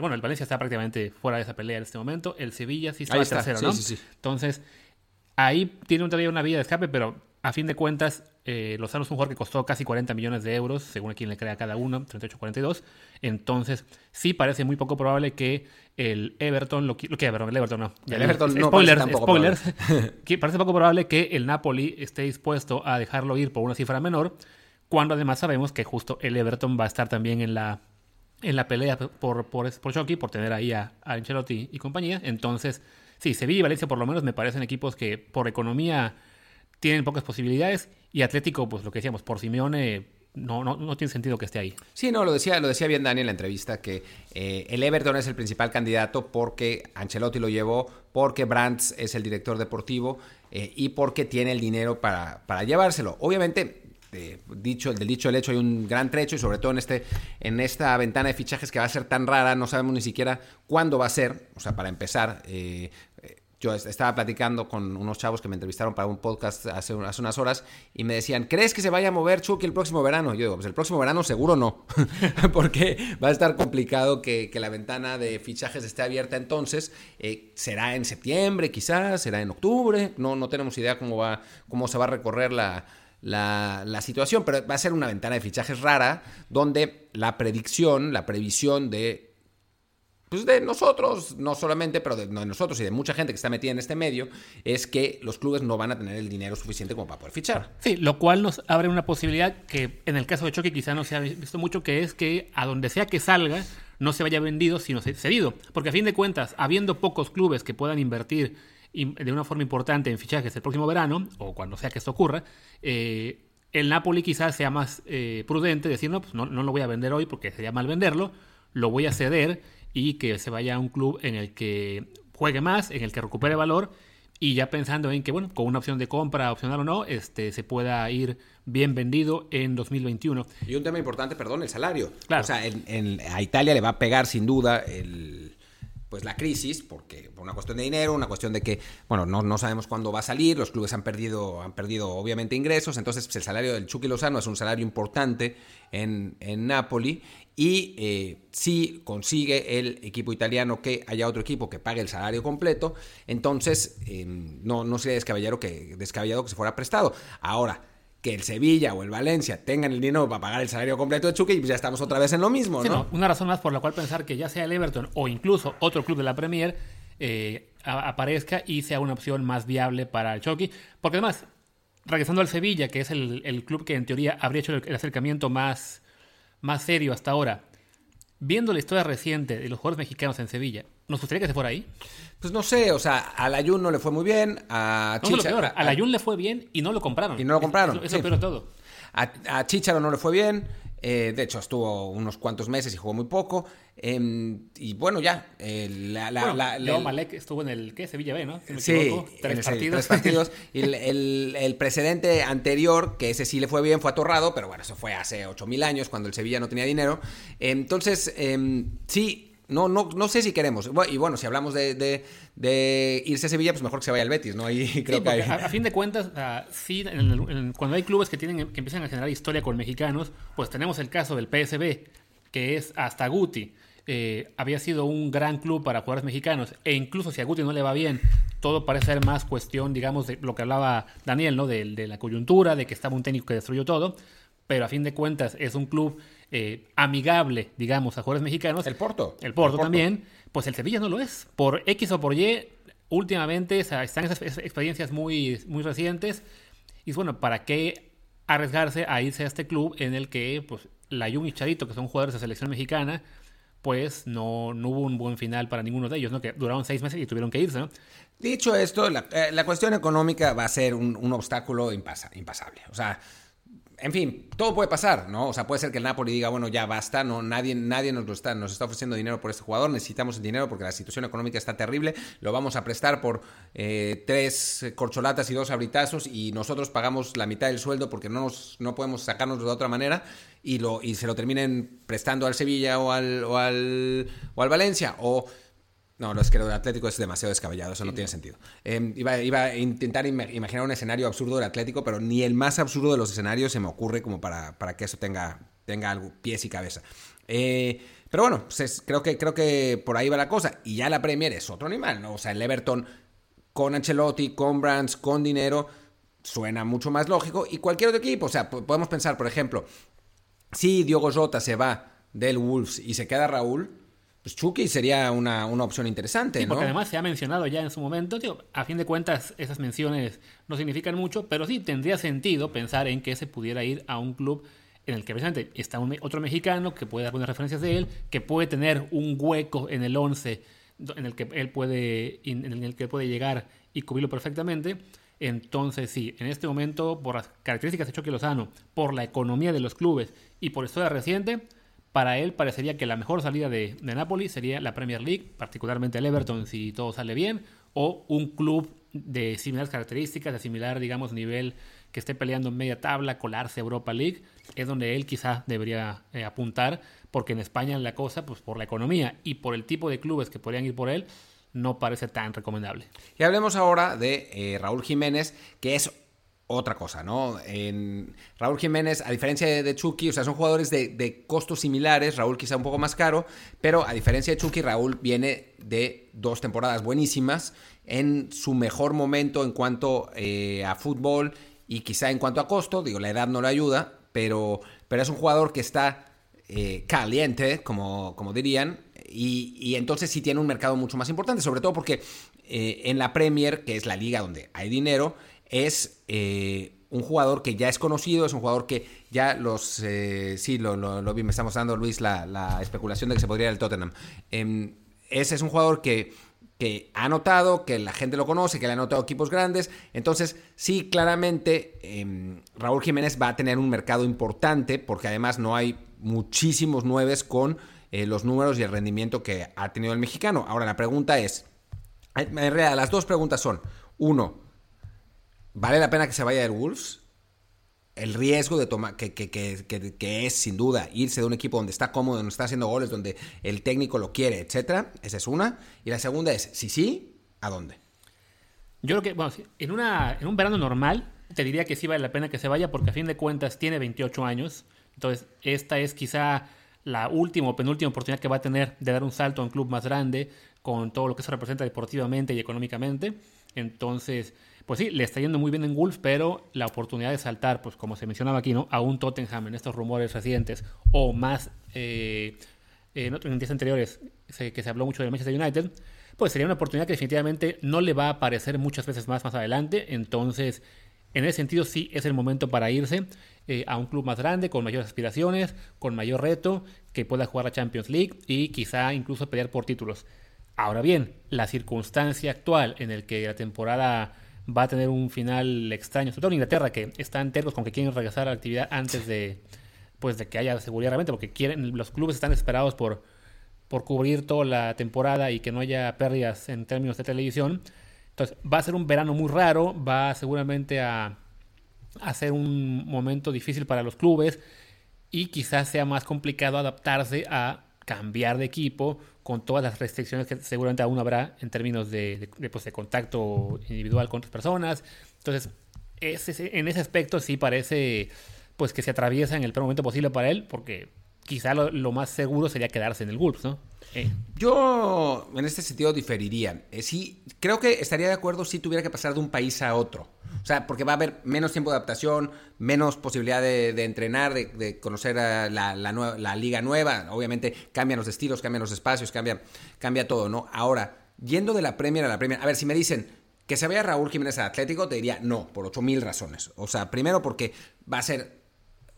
Speaker 2: bueno, el Valencia está prácticamente fuera de esa pelea en este momento. El Sevilla sí está, en tercero, ¿no? Entonces, Ahí tiene todavía una vía de escape, pero a fin de cuentas, eh, Lozano es un jugador que costó casi 40 millones de euros, según a quien le crea cada uno, 38-42. Entonces, sí parece muy poco probable que el Everton, lo, lo que perdón, el Everton no.
Speaker 1: El Everton no
Speaker 2: spoilers, spoilers. que parece poco probable que el Napoli esté dispuesto a dejarlo ir por una cifra menor, cuando además sabemos que justo el Everton va a estar también en la en la pelea por, por, por Chucky, por tener ahí a, a Ancelotti y compañía. Entonces, Sí, Sevilla y Valencia por lo menos me parecen equipos que por economía tienen pocas posibilidades y Atlético, pues lo que decíamos, por Simeone no, no, no, tiene sentido que esté ahí.
Speaker 1: Sí, no, lo decía, lo decía bien Dani en la entrevista, que eh, el Everton es el principal candidato porque Ancelotti lo llevó, porque Brands es el director deportivo eh, y porque tiene el dinero para, para llevárselo. Obviamente, dicho, del dicho el hecho hay un gran trecho y sobre todo en, este, en esta ventana de fichajes que va a ser tan rara, no sabemos ni siquiera cuándo va a ser, o sea, para empezar, eh, yo estaba platicando con unos chavos que me entrevistaron para un podcast hace, unas horas y me decían, ¿crees que se vaya a mover Chucky el próximo verano? Yo digo, pues el próximo verano seguro no, porque va a estar complicado que, la ventana de fichajes esté abierta entonces. Eh, será en septiembre quizás, será en octubre, no, no tenemos idea cómo, va, cómo se va a recorrer la, la, situación, pero va a ser una ventana de fichajes rara donde la predicción, la previsión de pues de nosotros, no solamente, pero de, nosotros y de mucha gente que está metida en este medio, es que los clubes no van a tener el dinero suficiente como para poder fichar.
Speaker 2: Sí, lo cual nos abre una posibilidad que en el caso de Choque quizá no se ha visto mucho, que es que a donde sea que salga, no se vaya vendido, sino cedido. Porque a fin de cuentas, habiendo pocos clubes que puedan invertir de una forma importante en fichajes el próximo verano, o cuando sea que esto ocurra, eh, el Napoli quizás sea más eh, prudente, decir, no, pues no, no lo voy a vender hoy porque sería mal venderlo, lo voy a ceder y que se vaya a un club en el que juegue más, en el que recupere valor y ya pensando en que, bueno, con una opción de compra, opcional o no, este, se pueda ir bien vendido en 2021.
Speaker 1: Y un tema importante, perdón, el salario. Claro. O sea, a Italia le va a pegar sin duda el, pues la crisis, porque por una cuestión de dinero, una cuestión de que, bueno, no, no sabemos cuándo va a salir, los clubes han perdido, han perdido obviamente ingresos, entonces pues, el salario del Chucky Lozano es un salario importante en, en Napoli y eh, si consigue el equipo italiano que haya otro equipo que pague el salario completo, entonces em, no, no sería descabellado que, descabellado que se fuera prestado. Ahora, que el Sevilla o el Valencia tengan el dinero para pagar el salario completo de Chucky, pues ya estamos otra vez en lo mismo, ¿no?
Speaker 2: Una razón más por la cual pensar que ya sea el Everton o incluso otro club de la Premier eh, aparezca y sea una opción más viable para el Chucky. Porque además, regresando al Sevilla, que es el, club que en teoría habría hecho el, acercamiento más, más serio hasta ahora, viendo la historia reciente de los jugadores mexicanos en Sevilla, ¿nos gustaría que se fuera ahí?
Speaker 1: Pues no sé, o sea, al Ayun no le fue muy bien, a
Speaker 2: Chicharo... No, al Ayun le fue bien y no lo compraron.
Speaker 1: Y no lo compraron.
Speaker 2: Eso, eso todo.
Speaker 1: A, a Chicharo no le fue bien, eh, de hecho, estuvo unos cuantos meses y jugó muy poco. Em, y bueno, ya. Eh, la,
Speaker 2: la, Malek estuvo en el ¿qué? Sevilla B, ¿no?
Speaker 1: sí, tres, partidos. tres partidos. y el, el, precedente anterior, que ese sí le fue bien, fue atorrado, pero bueno, eso fue hace 8.000 años, cuando el Sevilla no tenía dinero. Entonces, em, sí, no, no, no sé si queremos. Y bueno, si hablamos de, irse a Sevilla, pues mejor que se vaya al Betis, ¿no? Ahí creo que
Speaker 2: a, fin de cuentas, sí, cuando hay clubes que, tienen, que empiezan a generar historia con mexicanos, pues tenemos el caso del PSB, que es hasta Guti. Eh, había sido un gran club para jugadores mexicanos, e incluso si a Guti no le va bien, todo parece ser más cuestión, digamos, de lo que hablaba Daniel, ¿no? De, de la coyuntura, de que estaba un técnico que destruyó todo, pero a fin de cuentas es un club eh, amigable, digamos, a jugadores mexicanos.
Speaker 1: El Porto.
Speaker 2: El Porto, también. Pues el Sevilla no lo es. Por X o por Y, últimamente están esas experiencias muy, muy recientes. Y bueno, ¿para qué arriesgarse a irse a este club en el que pues, la Jung y Charito, que son jugadores de selección mexicana, pues no, no hubo un buen final para ninguno de ellos, ¿no? Que duraron seis meses y tuvieron que irse, ¿no?
Speaker 1: Dicho esto, la, eh, cuestión económica va a ser un, un obstáculo impasable. O sea, en fin, todo puede pasar, ¿no? O sea, puede ser que el Napoli diga, bueno, ya basta, no, nadie, nadie nos lo está, nos está ofreciendo dinero por este jugador, necesitamos el dinero porque la situación económica está terrible, lo vamos a prestar por eh, tres corcholatas y dos abritazos y nosotros pagamos la mitad del sueldo porque no nos, no podemos sacarnos de otra manera y lo, y se lo terminen prestando al Sevilla o al, o al, o al Valencia, o no, es que lo del Atlético es demasiado descabellado, eso no tiene sentido. Em, iba, a intentar imaginar un escenario absurdo del Atlético, pero ni el más absurdo de los escenarios se me ocurre como para, para que eso tenga, tenga algo, pies y cabeza. Eh, pero bueno, pues creo, que, creo que por ahí va la cosa. Y ya la Premier es otro animal, ¿no? O sea, el Everton con Ancelotti, con Brands, con dinero, suena mucho más lógico. Y cualquier otro equipo, o sea, podemos pensar, por ejemplo, si Diogo Jota se va del Wolves y se queda Raúl pues Chucky sería una, opción interesante,
Speaker 2: sí, Porque además se ha mencionado ya en su momento, tío, a fin de cuentas esas menciones no significan mucho, pero sí tendría sentido pensar en que se pudiera ir a un club en el que precisamente está un, otro mexicano que puede dar buenas referencias de él, que puede tener un hueco en el 11 en el que él puede, en el que puede llegar y cubrirlo perfectamente. Entonces, sí, en este momento, por las características de Chucky Lozano, por la economía de los clubes y por historia reciente, para él parecería que la mejor salida de, de Napoli sería la Premier League, particularmente el Everton si todo sale bien, o un club de similares características, de similar, digamos, nivel que esté peleando en media tabla, colarse Europa League, es donde él quizá debería eh, apuntar, porque en España la cosa, pues por la economía y por el tipo de clubes que podrían ir por él, no parece tan recomendable.
Speaker 1: Y hablemos ahora de eh, Raúl Jiménez, que es otra cosa, ¿no? Raúl Jiménez, a diferencia de, Chucky, o sea, son jugadores de, costos similares, Raúl quizá un poco más caro, pero a diferencia de Chucky, Raúl viene de dos temporadas buenísimas, en su mejor momento en cuanto eh, a fútbol y quizá en cuanto a costo, digo, la edad no le ayuda, pero, es un jugador que está eh, caliente, como, como dirían, y, entonces sí tiene un mercado mucho más importante, sobre todo porque eh, en la Premier, que es la liga donde hay dinero, es eh, un jugador que ya es conocido, es un jugador que ya los... Eh, sí, lo, lo, me estamos dando, Luis, la, especulación de que se podría ir al Tottenham. Em, ese es un jugador que, que ha notado, que la gente lo conoce, que le ha notado equipos grandes. Entonces, sí, claramente em, Raúl Jiménez va a tener un mercado importante, porque además no hay muchísimos nueves con eh, los números y el rendimiento que ha tenido el mexicano. Ahora, la pregunta es, en realidad, las dos preguntas son, uno, ¿vale la pena que se vaya del Wolves? El riesgo de tomar, que, que, que, es sin duda irse de un equipo donde está cómodo, donde está haciendo goles, donde el técnico lo quiere, etcétera. Esa es una. Y la segunda es, si sí, ¿a dónde?
Speaker 2: Yo creo que, bueno, en, una, en un verano normal, te diría que sí vale la pena que se vaya porque a fin de cuentas tiene 28 años. Entonces, esta es quizá la última o penúltima oportunidad que va a tener de dar un salto a un club más grande con todo lo que se representa deportivamente y económicamente. Entonces, pues sí, le está yendo muy bien en Wolves, pero la oportunidad de saltar, pues como se mencionaba aquí, ¿no? A un Tottenham en estos rumores recientes o más eh, en días anteriores que se habló mucho del Manchester United, pues sería una oportunidad que definitivamente no le va a aparecer muchas veces más más adelante. Entonces, en ese sentido sí es el momento para irse. Eh, a un club más grande, con mayores aspiraciones, con mayor reto, que pueda jugar la Champions League y quizá incluso pelear por títulos. Ahora bien, la circunstancia actual en el que la temporada va a tener un final extraño, sobre todo en Inglaterra, que están enteros con que quieren regresar a la actividad antes de, pues, de que haya seguridad realmente, porque quieren, los clubes están esperados por, por cubrir toda la temporada y que no haya pérdidas en términos de televisión. Entonces, va a ser un verano muy raro, va seguramente a a ser un momento difícil para los clubes y quizás sea más complicado adaptarse a cambiar de equipo con todas las restricciones que seguramente aún habrá en términos de, pues, contacto individual con otras personas. Entonces, en ese aspecto sí parece pues que se atraviesa en el peor momento posible para él, porque quizá lo, más seguro sería quedarse en el Wolves, ¿no?
Speaker 1: Eh. Yo en este sentido diferiría. Eh, sí, creo que estaría de acuerdo si tuviera que pasar de un país a otro. O sea, porque va a haber menos tiempo de adaptación, menos posibilidad de, entrenar, de, conocer la, liga nueva. Obviamente cambian los estilos, cambian los espacios, cambia, cambia todo, ¿no? Ahora, yendo de la Premier a la Premier, a ver, si me dicen que se vaya Raúl Jiménez al Atlético, te diría no, por ocho mil razones. O sea, primero porque va a ser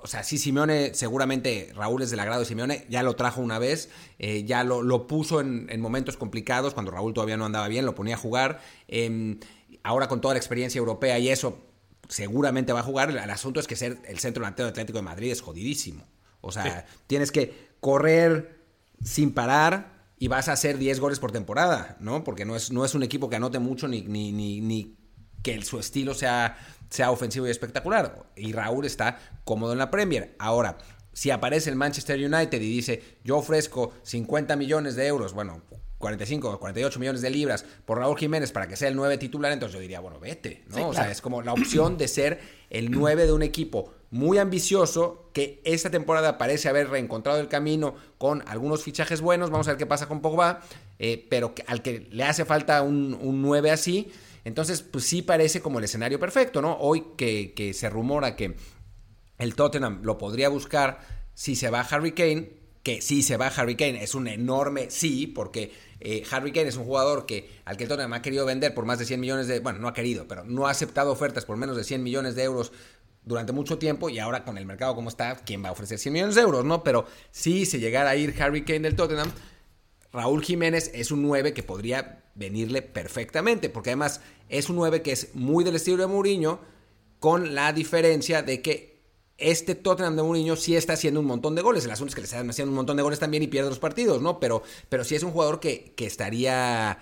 Speaker 1: o sea, sí, Simeone, seguramente Raúl es del agrado de Simeone, ya lo trajo una vez, eh, ya lo, lo puso en, en, momentos complicados, cuando Raúl todavía no andaba bien, lo ponía a jugar. Eh, ahora con toda la experiencia europea y eso, seguramente va a jugar. El asunto es que ser el centro delantero Atlético de Madrid es jodidísimo. O sea, tienes que correr sin parar y vas a hacer 10 goles por temporada, ¿no? Porque no es, no es un equipo que anote mucho ni, ni, ni, ni que su estilo sea, sea ofensivo y espectacular. Y Raúl está cómodo en la Premier. Ahora, si aparece el Manchester United y dice, yo ofrezco 50 millones de euros, bueno, 45 o 48 millones de libras por Raúl Jiménez para que sea el 9 titular, entonces yo diría, bueno, vete, ¿no? O sea, es como la opción de ser el 9 de un equipo muy ambicioso que esta temporada parece haber reencontrado el camino con algunos fichajes buenos, vamos a ver qué pasa con Pogba, eh, pero al que le hace falta un, un 9 así, entonces pues sí parece como el escenario perfecto, ¿no? Hoy que, se rumora que el Tottenham lo podría buscar si se va Harry Kane, que si se va Harry Kane es un enorme sí, porque eh, Harry Kane es un jugador que al que el Tottenham ha querido vender por más de 100 millones de... Bueno, no ha querido, pero no ha aceptado ofertas por menos de 100 millones de euros durante mucho tiempo y ahora con el mercado como está, ¿quién va a ofrecer 100 millones de euros? ¿no? Pero si se llegara a ir Harry Kane del Tottenham, Raúl Jiménez es un 9 que podría venirle perfectamente, porque además es un 9 que es muy del estilo de Mourinho, con la diferencia de que este Tottenham de Mourinho sí está haciendo un montón de goles. El asunto es que le están haciendo un montón de goles también y pierde los partidos, ¿no? Pero, pero sí es un jugador que, que estaría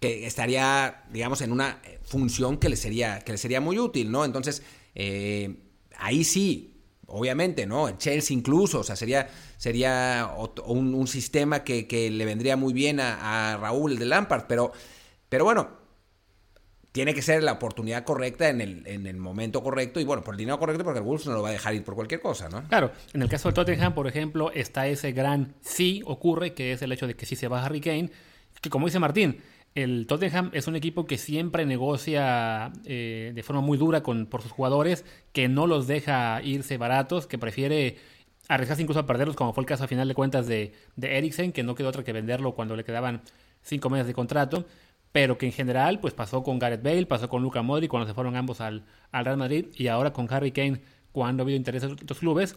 Speaker 1: que estaría, digamos, en una función que le sería, que le sería muy útil, ¿no? Entonces, eh, ahí sí, obviamente, ¿no? El Chelsea incluso, o sea, sería, sería un, sistema que, le vendría muy bien a, Raúl, de Lampard, pero, pero bueno, tiene que ser la oportunidad correcta en el, en el momento correcto y bueno, por el dinero correcto porque el Wolves no lo va a dejar ir por cualquier cosa, ¿no?
Speaker 2: Claro, en el caso del Tottenham, por ejemplo, está ese gran sí ocurre, que es el hecho de que si se va Harry Kane, que como dice Martín, el Tottenham es un equipo que siempre negocia eh, de forma muy dura con, por sus jugadores, que no los deja irse baratos, que prefiere arriesgarse incluso a perderlos, como fue el caso a final de cuentas de, de Eriksen, que no quedó otra que venderlo cuando le quedaban cinco meses de contrato, pero que en general pues pasó con Gareth Bale, pasó con Luca Modric cuando se fueron ambos al, al Real Madrid y ahora con Harry Kane cuando ha habido interés de otros clubes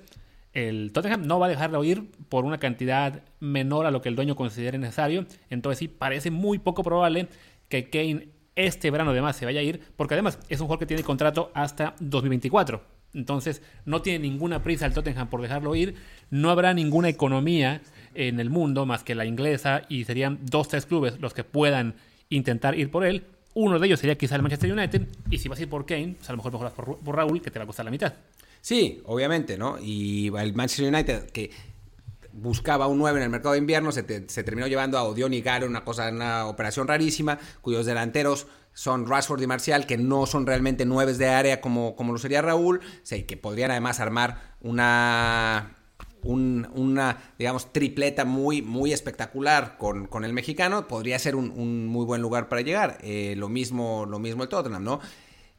Speaker 2: el Tottenham no va a dejarlo ir por una cantidad menor a lo que el dueño considere necesario. Entonces sí, parece muy poco probable que Kane este verano además se vaya a ir, porque además es un jugador que tiene contrato hasta 2024. Entonces no tiene ninguna prisa el Tottenham por dejarlo ir. No habrá ninguna economía en el mundo más que la inglesa y serían dos, tres clubes los que puedan intentar ir por él. Uno de ellos sería quizá el Manchester United y si vas a ir por Kane, pues a lo mejor mejoras por Raúl que te va a costar la mitad.
Speaker 1: Sí, obviamente, ¿no? Y el Manchester United, que buscaba un 9 en el mercado de invierno, se, terminó llevando a Odion y Garo, una cosa, una operación rarísima, cuyos delanteros son Rashford y Marcial, que no son realmente nueves de área como, como lo sería Raúl, sí, que podrían además armar una, una, digamos, tripleta muy, muy espectacular con, con el mexicano, podría ser un, muy buen lugar para llegar. Eh, lo, mismo, lo mismo el Tottenham, ¿no?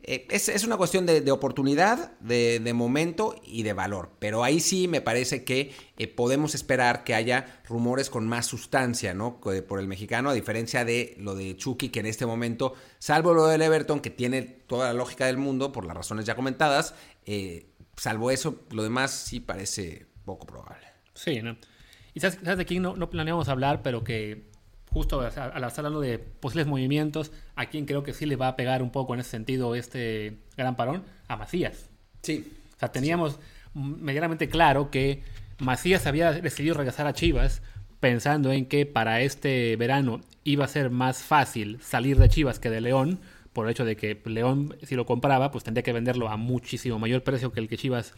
Speaker 1: Eh, es, una cuestión de, oportunidad, de, momento y de valor. Pero ahí sí me parece que eh, podemos esperar que haya rumores con más sustancia, ¿no? Por el mexicano, a diferencia de lo de Chucky, que en este momento, salvo lo del Everton, que tiene toda la lógica del mundo, por las razones ya comentadas, eh, salvo eso, lo demás sí parece poco probable.
Speaker 2: Sí, ¿no? Y sabes, de quién no, no planeamos hablar, pero que justo al estar hablando de posibles movimientos, a quien creo que sí le va a pegar un poco en ese sentido este gran parón, a Macías.
Speaker 1: Sí.
Speaker 2: O sea, teníamos medianamente claro que Macías había decidido regresar a Chivas pensando en que para este verano iba a ser más fácil salir de Chivas que de León, por el hecho de que León, si lo compraba, pues tendría que venderlo a muchísimo mayor precio que el que Chivas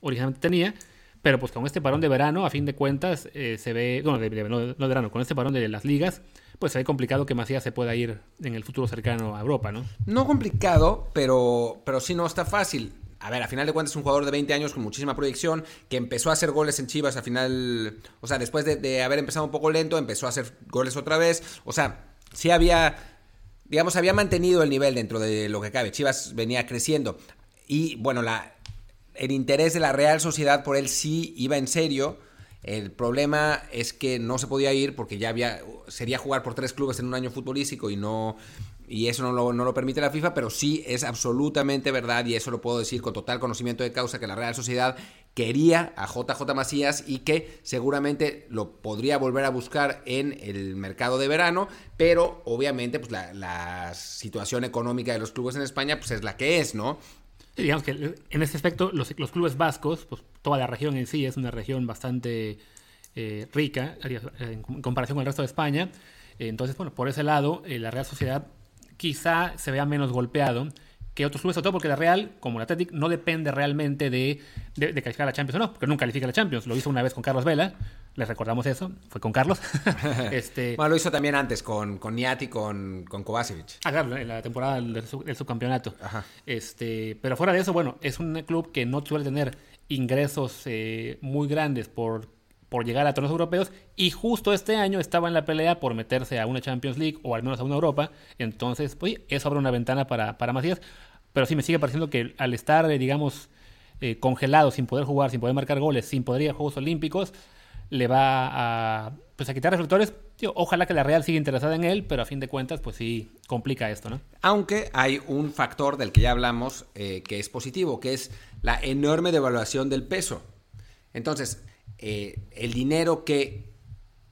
Speaker 2: originalmente tenía. Pero pues con este parón de verano, a fin de cuentas, eh, se ve, no, de, de verano, con este parón de las ligas, pues se ve complicado que Macías se pueda ir en el futuro cercano a Europa, ¿no?
Speaker 1: No complicado, pero, pero sí no está fácil. A ver, a final de cuentas es un jugador de 20 años con muchísima proyección, que empezó a hacer goles en Chivas a final, o sea, después de, de haber empezado un poco lento, empezó a hacer goles otra vez. O sea, sí había, digamos, había mantenido el nivel dentro de lo que cabe. Chivas venía creciendo. Y bueno, la, el interés de la Real Sociedad por él sí iba en serio. El problema es que no se podía ir porque ya había sería jugar por tres clubes en un año futbolístico y no y eso no lo, permite la FIFA, pero sí es absolutamente verdad y eso lo puedo decir con total conocimiento de causa que la Real Sociedad quería a JJ Macías y que seguramente lo podría volver a buscar en el mercado de verano, pero obviamente pues la, la situación económica de los clubes en España pues es la que es, ¿no?
Speaker 2: Digamos que en ese aspecto los, clubes vascos, pues toda la región en sí es una región bastante eh, rica en comparación con el resto de España. entonces, bueno, por ese lado, eh, la Real Sociedad quizá se vea menos golpeado que otros clubes, sobre todo porque la Real, como el Athletic, no depende realmente de, de, calificar a la Champions o no, porque nunca califica a la Champions. Lo hizo una vez con Carlos Vela, les recordamos eso, fue con Carlos.
Speaker 1: este... Bueno, lo hizo también antes con, con Niat y con, con Kovacevic.
Speaker 2: Ah, claro, en la temporada del, subcampeonato. Este, pero fuera de eso, bueno, es un club que no suele tener ingresos eh, muy grandes por por llegar a torneos europeos y justo este año estaba en la pelea por meterse a una Champions League o al menos a una Europa. Entonces, pues eso abre una ventana para, para Macías. Pero sí me sigue pareciendo que al estar, eh, digamos, eh, congelado, sin poder jugar, sin poder marcar goles, sin poder ir a Juegos Olímpicos, le va a, pues, a quitar reflectores. ojalá que la Real siga interesada en él, pero a fin de cuentas, pues sí, complica esto, ¿no?
Speaker 1: Aunque hay un factor del que ya hablamos eh, que es positivo, que es la enorme devaluación del peso. Entonces, el dinero que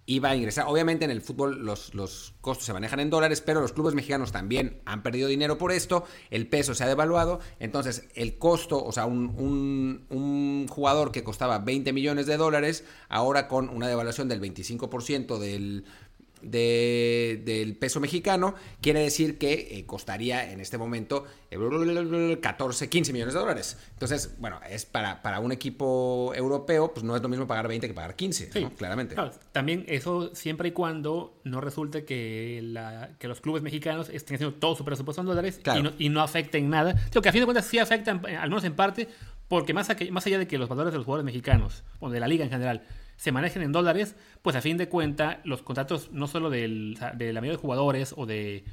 Speaker 1: iba a ingresar. Obviamente en el fútbol los, los, costos se manejan en dólares, pero los clubes mexicanos también han perdido dinero por esto, el peso se ha devaluado, entonces el costo, o sea, un, un, un jugador que costaba 20 millones de dólares, ahora con una devaluación del 25% del de, del peso mexicano, quiere decir que eh, costaría en este momento 14, eh, 15 millones de dólares. Entonces, bueno, es para, para un equipo europeo, pues no es lo mismo pagar 20 que pagar 15, claramente.
Speaker 2: también eso siempre y cuando no resulte que, la, que los clubes mexicanos estén haciendo todo su presupuesto en dólares y, no, y no afecten nada. Digo que a fin de cuentas sí afectan, al menos en parte, porque más, más allá de que los valores de los jugadores mexicanos, o de la liga en general, se manejen en dólares, pues a fin de cuenta los contratos no solo del, de la mayoría de jugadores o de,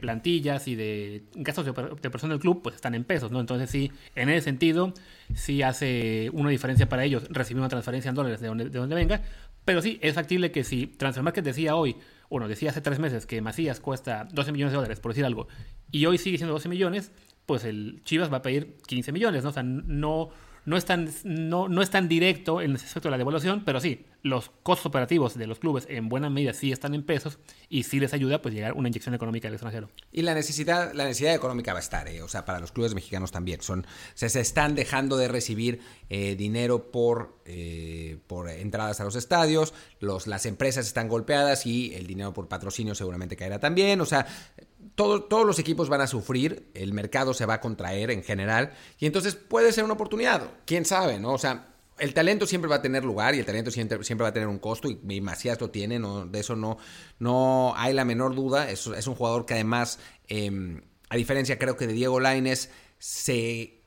Speaker 2: plantillas y de gastos de, de persona del club, pues están en pesos, ¿no? Entonces sí, en ese sentido, sí hace una diferencia para ellos recibir una transferencia en dólares de donde, de donde venga, pero sí, es factible que si Transfermarket decía hoy, bueno, decía hace tres meses que Macías cuesta 12 millones de dólares, por decir algo, y hoy sigue siendo 12 millones, pues el Chivas va a pedir 15 millones, ¿no? O sea, no no es tan, no, no es tan directo en el aspecto de la devaluación, pero sí, los costos operativos de los clubes en buena medida sí están en pesos y sí les ayuda pues llegar una inyección económica al extranjero.
Speaker 1: Y la necesidad, la necesidad económica va a estar, eh, o sea, para los clubes mexicanos también. Son, se, se están dejando de recibir eh, dinero por, eh, por entradas a los estadios, los, las empresas están golpeadas y el dinero por patrocinio seguramente caerá también. O sea, todos los equipos van a sufrir, el mercado se va a contraer en general, y entonces puede ser una oportunidad, quién sabe, ¿no? O sea, el talento siempre va a tener lugar y el talento siempre, siempre va a tener un costo, y, Macías lo tiene, no, de eso no, no hay la menor duda, es, es un jugador que además, em, a diferencia creo que de Diego Laines, se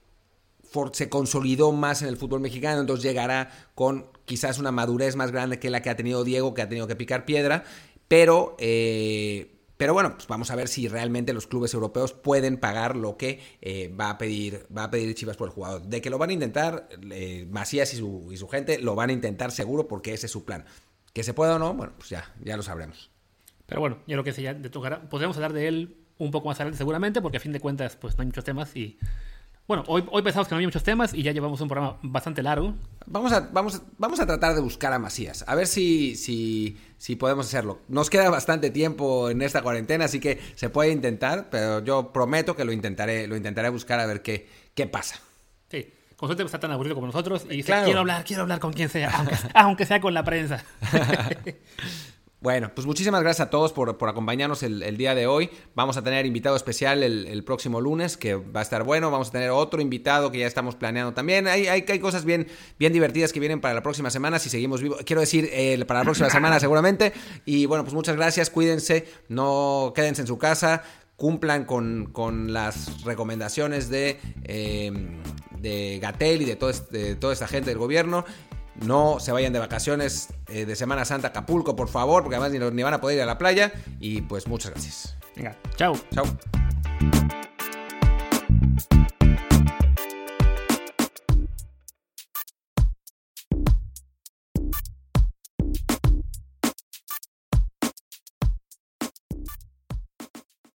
Speaker 1: se consolidó más en el fútbol mexicano, entonces llegará con quizás una madurez más grande que la que ha tenido Diego, que ha tenido que picar piedra, pero eh, pero bueno, pues vamos a ver si realmente los clubes europeos pueden pagar lo que eh, va, a pedir, va a pedir Chivas por el jugador. De que lo van a intentar, eh, Macías y su, gente lo van a intentar seguro porque ese es su plan. Que se pueda o no, bueno, pues ya, ya lo sabremos.
Speaker 2: Pero bueno, yo lo que sé, ya de tocará, podremos hablar de él un poco más adelante seguramente, porque a fin de cuentas pues no hay muchos temas y bueno, hoy, hoy pensamos que no había muchos temas y ya llevamos un programa bastante largo.
Speaker 1: Vamos a, vamos, vamos a tratar de buscar a Macías, a ver si, si, si podemos hacerlo. Nos queda bastante tiempo en esta cuarentena, así que se puede intentar, pero yo prometo que lo intentaré, lo intentaré buscar a ver qué, qué pasa.
Speaker 2: Sí, con suerte está tan aburrido como nosotros y dice, quiero hablar, quiero hablar con quien sea, aunque, aunque sea con la prensa.
Speaker 1: Bueno, pues muchísimas gracias a todos por, acompañarnos el, día de hoy. Vamos a tener invitado especial el, próximo lunes, que va a estar bueno. Vamos a tener otro invitado que ya estamos planeando también. Hay, hay, hay cosas bien, bien divertidas que vienen para la próxima semana, si seguimos vivos. Quiero decir, para la próxima semana seguramente. Y bueno, pues muchas gracias, cuídense, no quédense en su casa, cumplan con, las recomendaciones de, eh, de Gatel y de, todo, de toda esta gente del gobierno. No se vayan de vacaciones eh, de Semana Santa a Acapulco, por favor, porque además ni, ni van a poder ir a la playa. Y pues muchas gracias.
Speaker 2: Venga, chao.
Speaker 1: Chao.